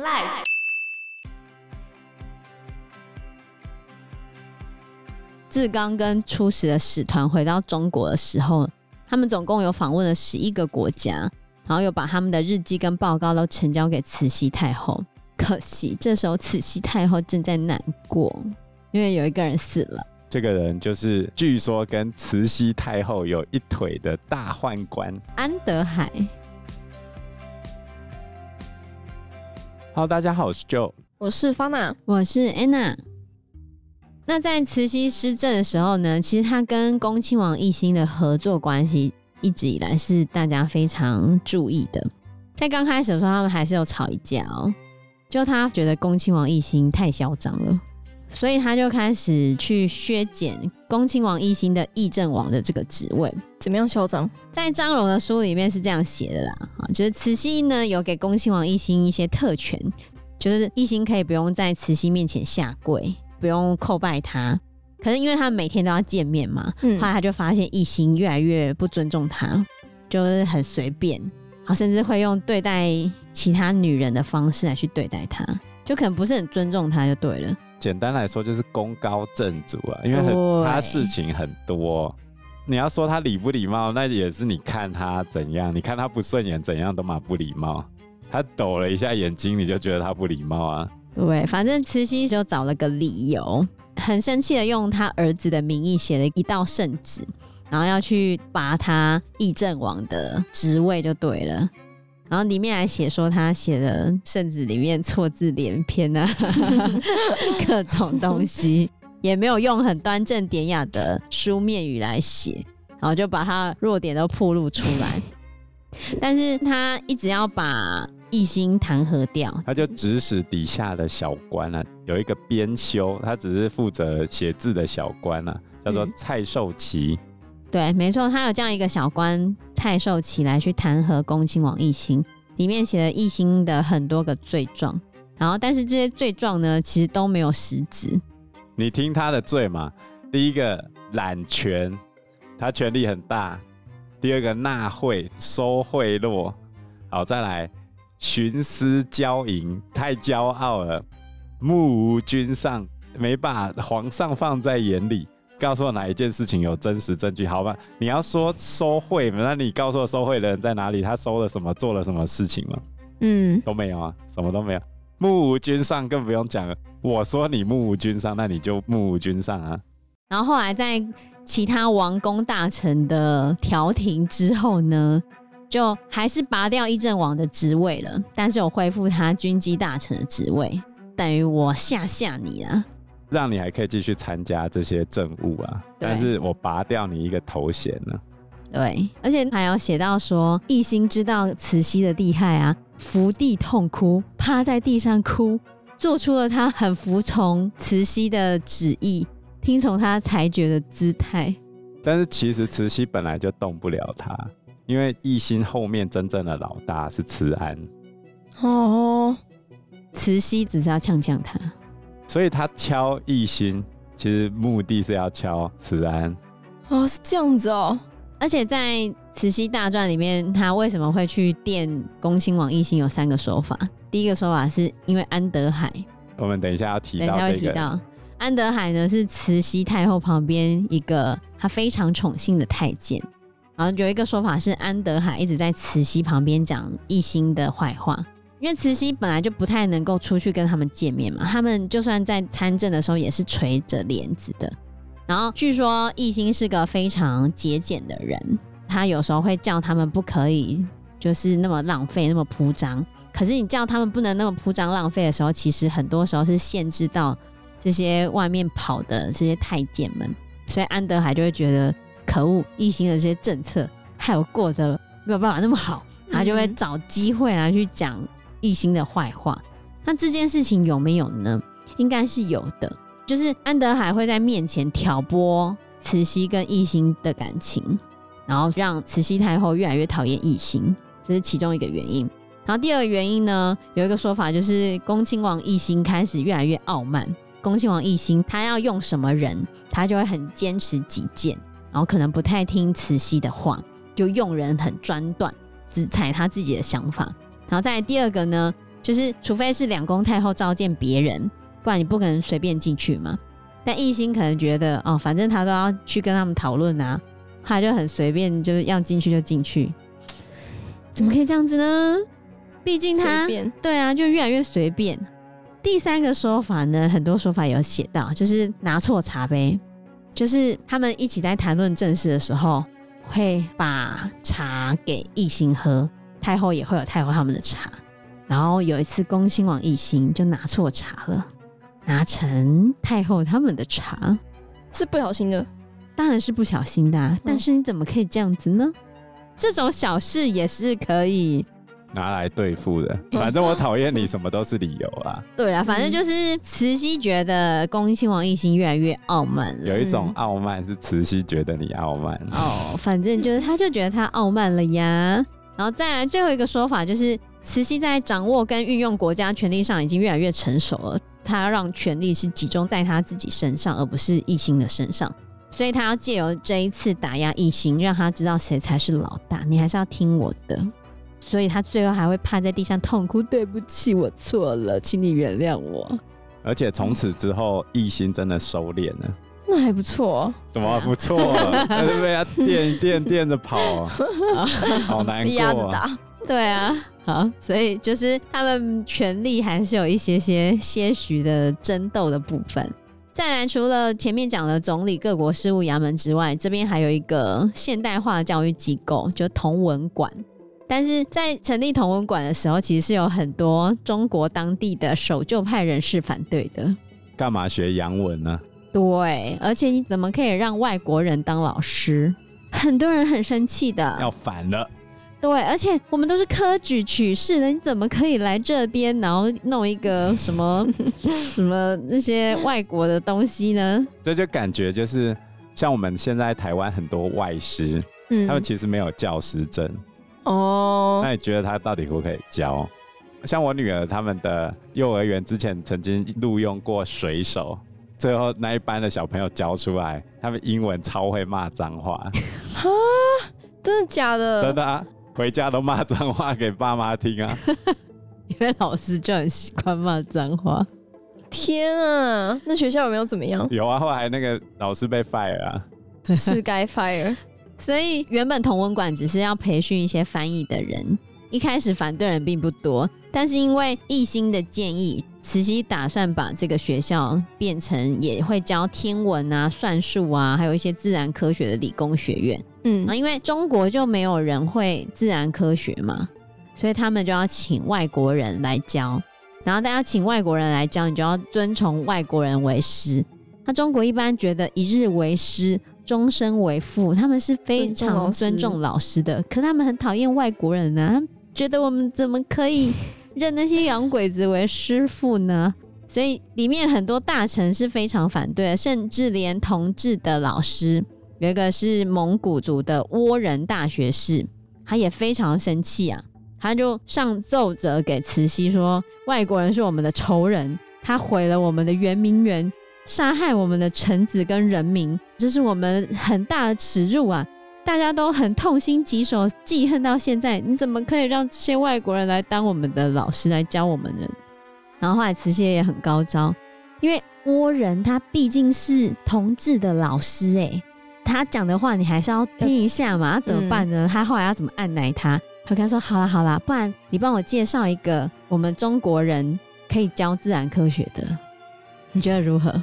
Life。志刚跟出使的使团回到中国的时候，他们总共有访问了十一个国家，然后又把他们的日记跟报告都呈交给慈禧太后。可惜这时候慈禧太后正在难过，因为有一个人死了。这个人就是据说跟慈禧太后有一腿的大宦官安德海。Hello，大家好，我是 Joe，我是方娜，我是 Anna。那在慈禧施政的时候呢，其实他跟恭亲王奕欣的合作关系一直以来是大家非常注意的。在刚开始的时候，他们还是有吵一架哦，就他觉得恭亲王奕欣太嚣张了，所以他就开始去削减恭亲王奕欣的议政王的这个职位。怎么样嚣张？在张荣的书里面是这样写的啦，啊，就是慈禧呢有给恭亲王奕欣一些特权，就是奕欣可以不用在慈禧面前下跪。不用叩拜他，可是因为他每天都要见面嘛，嗯，后来他就发现奕欣越来越不尊重他，就是很随便，好，甚至会用对待其他女人的方式来去对待他，就可能不是很尊重他就对了。简单来说就是功高震主啊，因为很他事情很多，你要说他礼不礼貌，那也是你看他怎样，你看他不顺眼怎样都嘛不礼貌，他抖了一下眼睛你就觉得他不礼貌啊。对，反正慈禧就找了个理由，很生气的用他儿子的名义写了一道圣旨，然后要去拔他议政王的职位就对了。然后里面还写说他写的圣旨里面错字连篇啊，各种东西也没有用很端正典雅的书面语来写，然后就把他弱点都暴露出来。但是他一直要把。一心弹劾掉，他就指使底下的小官啊，有一个编修，他只是负责写字的小官啊，叫做蔡寿祺。对，没错，他有这样一个小官蔡寿祺来去弹劾恭亲王奕欣，里面写了奕欣的很多个罪状，然后但是这些罪状呢，其实都没有实质。你听他的罪嘛，第一个揽权，他权力很大；第二个纳贿，收贿赂，好，再来。徇私骄淫，太骄傲了，目无君上，没把皇上放在眼里。告诉我哪一件事情有真实证据？好吧，你要说收贿，那你告诉我收贿的人在哪里？他收了什么？做了什么事情吗？嗯，都没有啊，什么都没有。目无君上更不用讲了。我说你目无君上，那你就目无君上啊。然后后来在其他王公大臣的调停之后呢？就还是拔掉议政王的职位了，但是我恢复他军机大臣的职位，等于我吓吓你啊，让你还可以继续参加这些政务啊，但是我拔掉你一个头衔呢。对，而且还有写到说，一心知道慈禧的厉害啊，伏地痛哭，趴在地上哭，做出了他很服从慈禧的旨意，听从他裁决的姿态。但是其实慈禧本来就动不了他。因为奕欣后面真正的老大是慈安，哦，慈禧只是要呛呛他，所以他敲奕欣，其实目的是要敲慈安。哦，是这样子哦。而且在《慈禧大传》里面，他为什么会去电恭亲王奕欣？有三个说法。第一个说法是因为安德海，我们等一下要提到、这个，等一下会提到安德海呢，是慈禧太后旁边一个他非常宠幸的太监。然后有一个说法是安德海一直在慈禧旁边讲奕欣的坏话，因为慈禧本来就不太能够出去跟他们见面嘛，他们就算在参政的时候也是垂着帘子的。然后据说奕欣是个非常节俭的人，他有时候会叫他们不可以就是那么浪费、那么铺张。可是你叫他们不能那么铺张浪费的时候，其实很多时候是限制到这些外面跑的这些太监们，所以安德海就会觉得。可恶！一心的这些政策害我过得没有办法那么好，他就会找机会来去讲一心的坏话。那这件事情有没有呢？应该是有的。就是安德海会在面前挑拨慈禧跟一心的感情，然后让慈禧太后越来越讨厌奕欣，这是其中一个原因。然后第二个原因呢，有一个说法就是恭亲王奕欣开始越来越傲慢。恭亲王奕欣他要用什么人，他就会很坚持己见。然后可能不太听慈禧的话，就用人很专断，只采他自己的想法。然后再来第二个呢，就是除非是两宫太后召见别人，不然你不可能随便进去嘛。但奕欣可能觉得哦，反正他都要去跟他们讨论啊，他就很随便，就是要进去就进去。怎么可以这样子呢？毕竟他对啊，就越来越随便。第三个说法呢，很多说法有写到，就是拿错茶杯，就是他们一起在谈论正事的时候，会把茶给奕欣喝，太后也会有太后他们的茶。然后有一次，恭亲王奕欣就拿错茶了。拿成太后他们的茶，是不小心的，当然是不小心的啊。嗯。但是你怎么可以这样子呢？这种小事也是可以拿来对付的。反正我讨厌你，什么都是理由啊。对啊，反正就是慈禧觉得恭亲王奕欣越来越傲慢了。有一种傲慢是慈禧觉得你傲慢。哦，反正就是他就觉得他傲慢了呀。然后再来最后一个说法就是，慈禧在掌握跟运用国家权力上已经越来越成熟了。他要让权力是集中在他自己身上，而不是奕欣的身上，所以他要借由这一次打压异形，让他知道谁才是老大。你还是要听我的，所以他最后还会趴在地上痛哭：“对不起，我错了，请你原谅我。”而且从此之后，异形真的收敛了，那还不错。怎么不错？还是被他电电电着跑，好难过啊。对啊，好，所以就是他们权力还是有一些些些许的争斗的部分。再来，除了前面讲的总理各国事务衙门之外，这边还有一个现代化的教育机构，就同文馆。但是在成立同文馆的时候，其实是有很多中国当地的守旧派人士反对的。干嘛学洋文呢？对，而且你怎么可以让外国人当老师？很多人很生气的，要反了。对，而且我们都是科举取士的，你怎么可以来这边，然后弄一个 什么什么那些外国的东西呢？这就感觉就是像我们现在台湾很多外师，嗯，他们其实没有教师证哦。那你觉得他到底可不可以教？像我女儿他们的幼儿园之前曾经录用过水手，最后那一班的小朋友教出来，他们英文超会骂脏话。哈，真的假的？真的啊。回家都骂脏话给爸妈听啊，因为老师就很习惯骂脏话。天啊，那学校有没有怎么样？有啊，后来那个老师被 fire 啊，是该 fire。所以原本同文馆只是要培训一些翻译的人，一开始反对人并不多，但是因为一心的建议，慈禧打算把这个学校变成也会教天文啊、算术啊，还有一些自然科学的理工学院。嗯，因为中国就没有人会自然科学嘛，所以他们就要请外国人来教。然后大家请外国人来教，你就要遵从外国人为师。那中国一般觉得一日为师，终身为父，他们是非常尊重老师的。可他们很讨厌外国人呢、啊，他们觉得我们怎么可以认那些洋鬼子为师傅呢？所以里面很多大臣是非常反对的，甚至连同治的老师。有一个是蒙古族的倭人大学士，他也非常生气啊，他就上奏折给慈禧说，外国人是我们的仇人，他毁了我们的圆明园，杀害我们的臣子跟人民，这是我们很大的耻辱啊！大家都很痛心疾首，记恨到现在，你怎么可以让这些外国人来当我们的老师来教我们呢？然后后来慈禧也很高招，因为倭人他毕竟是同治的老师诶、他讲的话，你还是要听一下嘛？那怎么办呢？他后来要怎么按奶他？他跟他说：“好啦好啦，不然你帮我介绍一个我们中国人可以教自然科学的，你觉得如何？”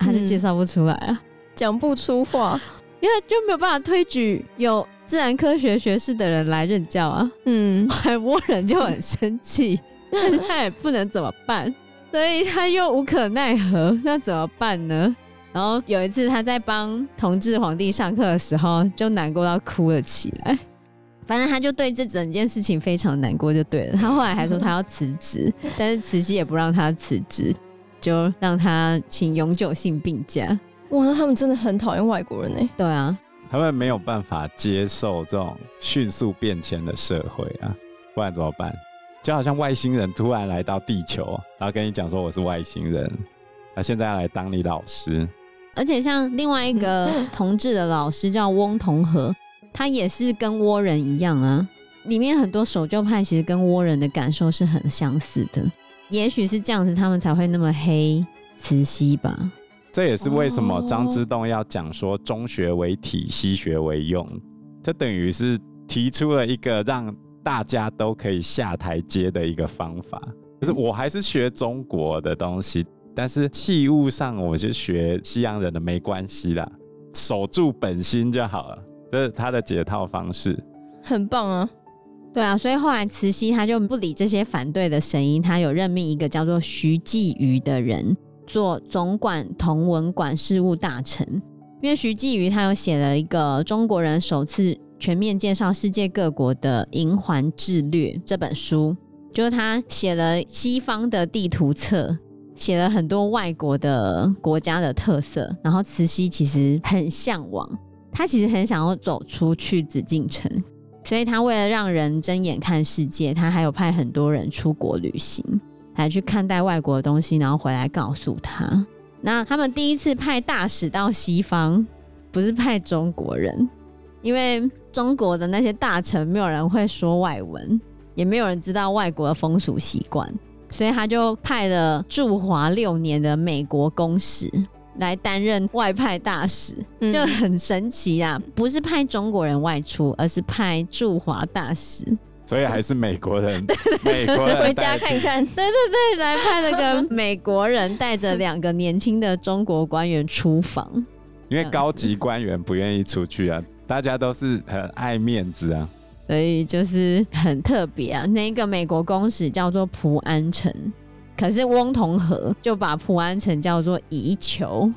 他就介绍不出来啊，讲不出话，因为就没有办法推举有自然科学学士的人来任教啊。嗯，海倭人就很生气，但 是他也不能怎么办，所以他又无可奈何，那怎么办呢？然后有一次他在帮同治皇帝上课的时候，就难过到哭了起来。反正他就对这整件事情非常难过，就对了。他后来还说他要辞职，但是慈禧也不让他辞职，就让他请永久性病假。哇，那他们真的很讨厌外国人呢？对啊，他们没有办法接受这种迅速变迁的社会啊，不然怎么办？就好像外星人突然来到地球，然后跟你讲说我是外星人，那现在要来当你老师。而且像另外一个 同志的老师叫翁同龢，他也是跟倭人一样啊，里面很多守旧派其实跟倭人的感受是很相似的，也许是这样子，他们才会那么黑慈禧吧。这也是为什么张之洞要讲说中学为体，西学为用，这等于是提出了一个让大家都可以下台阶的一个方法。就是我还是学中国的东西，但是器物上我就学西洋人的没关系啦，守住本心就好了。这是他的解套方式，很棒啊！对啊，所以后来慈禧他就不理这些反对的声音，他有任命一个叫做徐继瑜的人做总管同文馆事务大臣，因为徐继瑜他有写了一个中国人首次全面介绍世界各国的《银环志略》这本书。就是他写了西方的地图册，写了很多外国的国家的特色。然后慈禧其实很向往，他其实很想要走出去紫禁城，所以他为了让人睁眼看世界，他还有派很多人出国旅行，来去看待外国的东西，然后回来告诉他。那他们第一次派大使到西方，不是派中国人，因为中国的那些大臣没有人会说外文。也没有人知道外国的风俗习惯，所以他就派了驻华六年的美国公使来担任外派大使，嗯、就很神奇啊！不是派中国人外出，而是派驻华大使，所以还是美国人，美国人回家看看，对对对，来派了个美国人带着两个年轻的中国官员出访，因为高级官员不愿意出去啊，大家都是很爱面子啊。所以就是很特别啊，那个美国公使叫做蒲安臣，可是翁同龢就把蒲安臣叫做夷酋，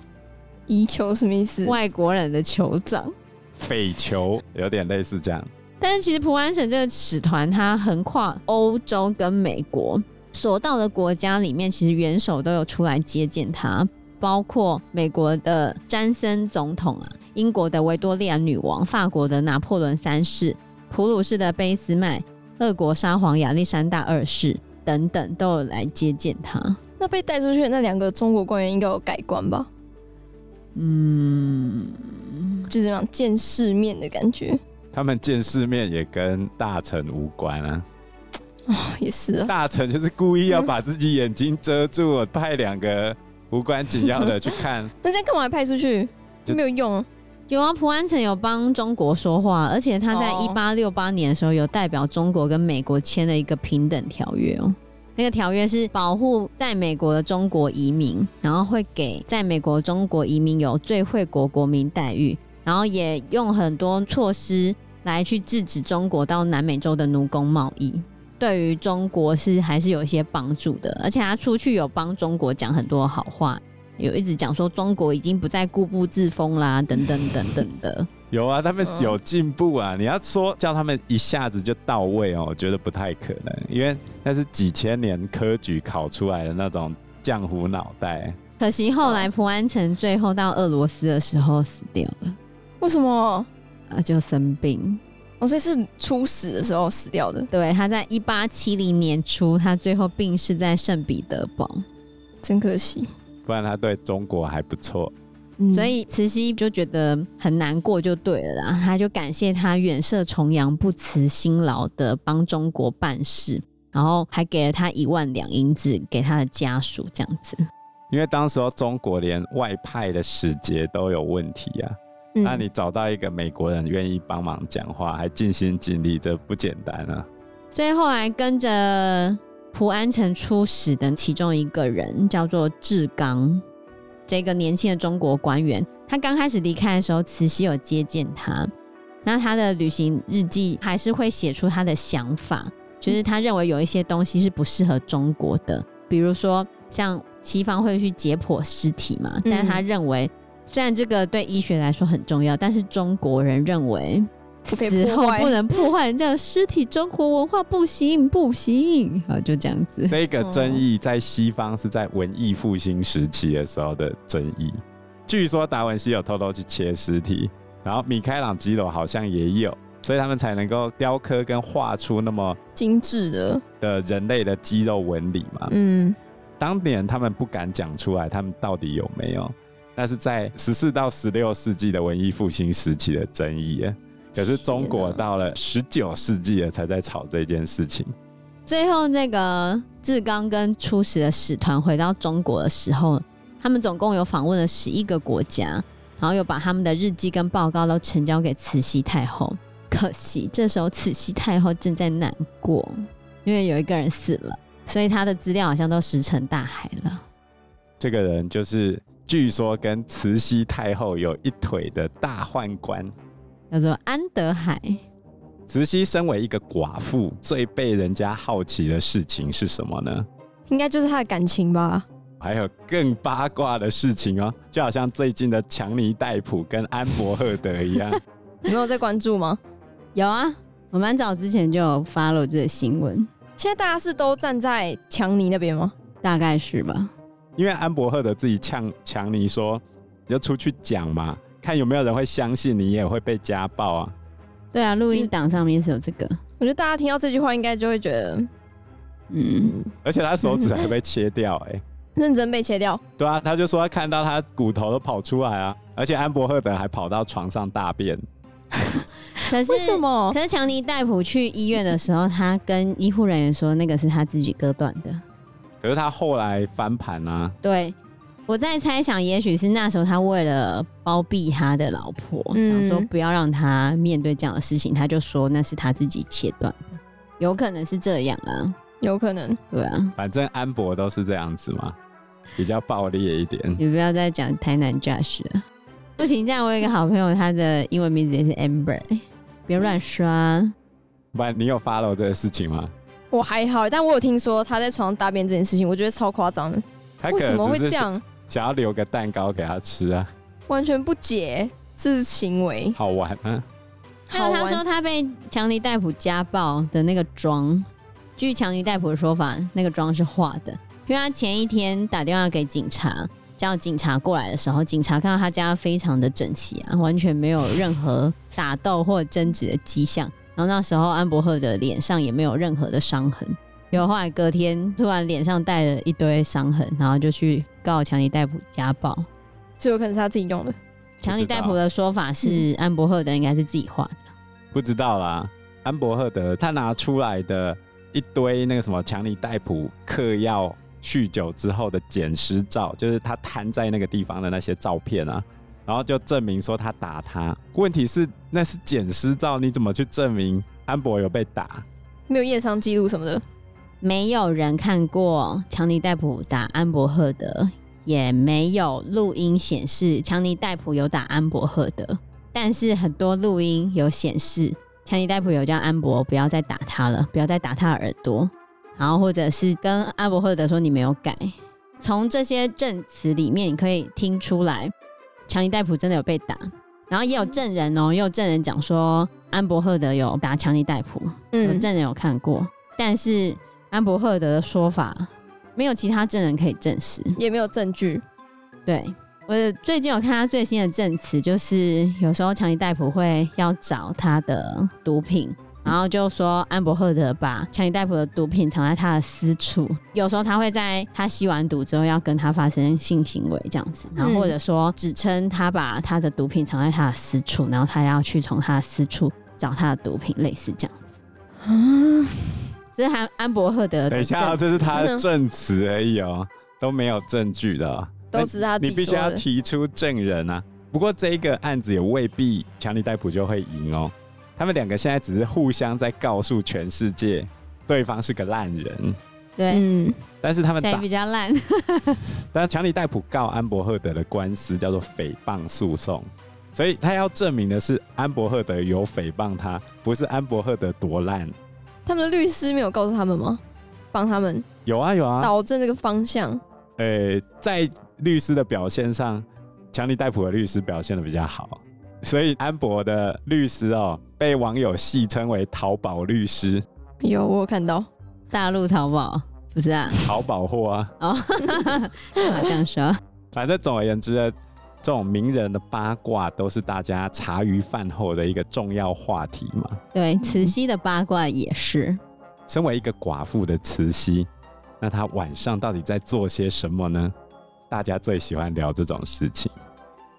夷酋什么意思？外国人的酋长，匪酋有点类似这样。但是其实蒲安臣这个使团，它横跨欧洲跟美国，所到的国家里面，其实元首都有出来接见他，包括美国的詹森总统啊，英国的维多利亚女王，法国的拿破仑三世。普鲁士的俾斯麦、俄国沙皇亚历山大二世等等都有来接见他。那被带出去的那两个中国官员应该有改观吧？嗯，就是这样见世面的感觉。他们见世面也跟大臣无关啊。哦，也是啊。大臣就是故意要把自己眼睛遮住，派两个无关紧要的去看。那这样干嘛还派出去？就没有用啊。有啊，蒲安臣有帮中国说话，而且他在一八六八年的时候有代表中国跟美国签了一个平等条约哦。那个条约是保护在美国的中国移民，然后会给在美国中国移民有最惠国国民待遇，然后也用很多措施来去制止中国到南美洲的奴工贸易，对于中国是还是有一些帮助的。而且他出去有帮中国讲很多好话。有一直讲说中国已经不再固步自封啦，等等等等的。有啊，他们有进步啊。你要说叫他们一下子就到位哦，我觉得不太可能，因为那是几千年科举考出来的那种浆糊脑袋。可惜后来蒲安城最后到俄罗斯的时候死掉了。为什么？啊，就生病。哦，所以是初始的时候死掉的。对，他在一八七零年初，他最后病逝在圣彼得堡。真可惜。不然他对中国还不错，嗯，所以慈禧就觉得很难过，就对了啦。他就感谢他远涉重洋，不辞辛劳的帮中国办事，然后还给了他一万两银子给他的家属，这样子。因为当时候中国连外派的使节都有问题啊，嗯，那你找到一个美国人愿意帮忙讲话，还尽心尽力，这不简单啊。所以后来跟着。蒲安城出使的其中一个人叫做志刚，这个年轻的中国官员，他刚开始离开的时候，慈禧有接见他。那他的旅行日记还是会写出他的想法，就是他认为有一些东西是不适合中国的，比如说像西方会去解剖尸体嘛，但是他认为虽然这个对医学来说很重要，但是中国人认为。死后 不能破坏人家的尸体，中国文化不行不行啊！就这样子。这个争议在西方是在文艺复兴时期的时候的争议。据说达文西有偷偷去切尸体，然后米开朗基罗好像也有，所以他们才能够雕刻跟画出那么精致的的人类的肌肉纹理嘛。嗯，当年他们不敢讲出来，他们到底有没有？那是在十四到十六世纪的文艺复兴时期的争议。可是中国到了十九世纪了才在吵这件事情。最后，那个志刚跟出使的使团回到中国的时候，他们总共有访问了十一个国家，然后又把他们的日记跟报告都呈交给慈禧太后。可惜这时候慈禧太后正在难过，因为有一个人死了，所以他的资料好像都石沉大海了。这个人就是据说跟慈禧太后有一腿的大宦官，叫做安德海。慈禧身为一个寡妇，最被人家好奇的事情是什么呢？应该就是她的感情吧。还有更八卦的事情哦，就好像最近的强尼戴普跟安伯赫德一样。你没有在关注吗？有啊，我蛮早之前就有 follow 这个新闻。现在大家是都站在强尼那边吗？大概是吧。因为安伯赫德自己呛强尼说：“你就出去讲嘛，看有没有人会相信你也会被家暴啊。”对啊，录音档上面是有这个。我觉得大家听到这句话，应该就会觉得，嗯，而且他手指还被切掉，哎，认真被切掉。对啊，他就说他看到他骨头都跑出来啊，而且安伯赫德还跑到床上大便。可是为什么？可是强尼戴普去医院的时候，他跟医护人员说那个是他自己割断的。可是他后来翻盘啊。对。我在猜想，也许是那时候他为了包庇他的老婆，嗯、想说不要让他面对这样的事情，他就说那是他自己切断的，有可能是这样啊，有可能，对啊，反正安博都是这样子嘛，比较暴力一点。你不要再讲台南 Josh 了，不行，这样我有一个好朋友，他的英文名字也是 Amber，别乱刷。不然你有 follow 这个事情吗？我还好，但我有听说他在床上大便这件事情，我觉得超夸张的，为什么会这样？想要留个蛋糕给他吃啊，完全不解，这是行为，好玩啊。还有他说他被强尼戴普家暴的那个妆，据强尼戴普的说法，那个妆是画的，因为他前一天打电话给警察，叫警察过来的时候，警察看到他家非常的整齐啊，完全没有任何打斗或者争执的迹象，然后那时候安伯赫的脸上也没有任何的伤痕。有后来隔天突然脸上带了一堆伤痕，然后就去告强尼戴普家暴，最有可能是他自己用的。强尼戴普的说法是安伯赫德应该是自己画的，不知道啦。安伯赫德他拿出来的一堆那个什么强尼戴普嗑药酗酒之后的捡尸照，就是他瘫在那个地方的那些照片啊，然后就证明说他打他。问题是那是捡尸照，你怎么去证明安博有被打？没有验伤记录什么的。没有人看过强尼戴普打安伯赫德，也没有录音显示强尼戴普有打安伯赫德。但是很多录音有显示强尼戴普有叫安博不要再打他了，不要再打他的耳朵，然后或者是跟安伯赫德说你没有改。从这些证词里面，你可以听出来强尼戴普真的有被打。然后也有证人哦，也有证人讲说安伯赫德有打强尼戴普，有证人有看过，但是。安伯赫德的说法没有其他证人可以证实，也没有证据。对，我最近有看他最新的证词，就是有时候强尼戴普会要找他的毒品，然后就说安伯赫德把强尼戴普的毒品藏在他的私处。有时候他会在他吸完毒之后要跟他发生性行为这样子，然后或者说指称他把他的毒品藏在他的私处，然后他要去从他的私处找他的毒品，类似这样子。嗯。这是安安伯赫德。等一下，这是他的证词而已哦，都没有证据的、哦，都是他自己说的。你必须要提出证人啊。不过这一个案子也未必强尼戴普就会赢哦。他们两个现在只是互相在告诉全世界，对方是个烂人。对，嗯。但是他们打比较烂。但是强尼戴普告安伯赫德的官司叫做诽谤诉讼，所以他要证明的是安伯赫德有诽谤他，不是安伯赫德多烂。他们的律师没有告诉他们吗？帮他们有啊有啊，导正这个方向。呃、欸，在律师的表现上，强尼戴普的律师表现的比较好，所以安博的律师哦，被网友戏称为“淘宝律师”。有我有看到，大陆淘宝不是啊？淘宝货啊。哦，好这样说。反正总而言之呢。这种名人的八卦都是大家茶余饭后的一个重要话题嘛。对，慈禧的八卦也是。身为一个寡妇的慈禧，那她晚上到底在做些什么呢？大家最喜欢聊这种事情。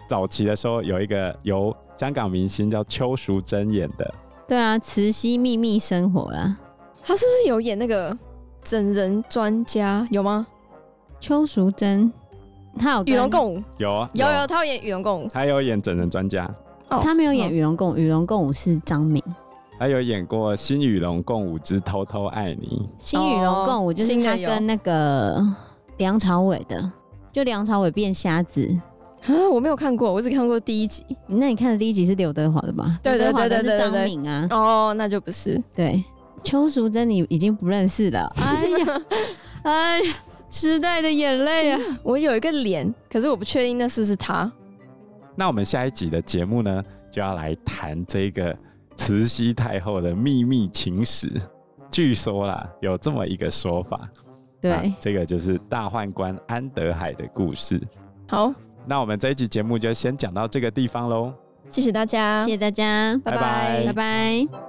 早期的时候有一个由香港明星叫邱淑贞演的。对啊，慈禧秘密生活啦。她是不是有演那个整人专家？有吗？邱淑贞，他有与龙共舞，有啊，有有，他有演与龙共舞，他有演整人专家。哦，他没有演与龙共舞，与龙共舞是张敏。他有演过《新与龙共舞之偷偷爱你》。新与龙共舞就是他跟那个梁朝伟的，就梁朝伟变瞎子啊！我没有看过，我只看过第一集。那你看的第一集是刘德华的吧？对对对对对，是张敏啊。哦，那就不是。对，邱淑贞你已经不认识了。哎呀，哎呀，时代的眼泪啊！我有一个脸，可是我不确定那是不是他。那我们下一集的节目呢，就要来谈这个。慈禧太后的秘密情史，据说啦，有这么一个说法。对，啊、这个就是大宦官安德海的故事。好，那我们这一集节目就先讲到这个地方喽。谢谢大家，谢谢大家，拜拜，拜拜。